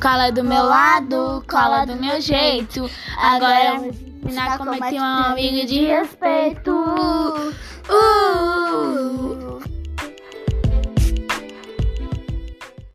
Cola do meu lado, cola do meu jeito. Agora eu vou ensinar como é ter um amigo de respeito.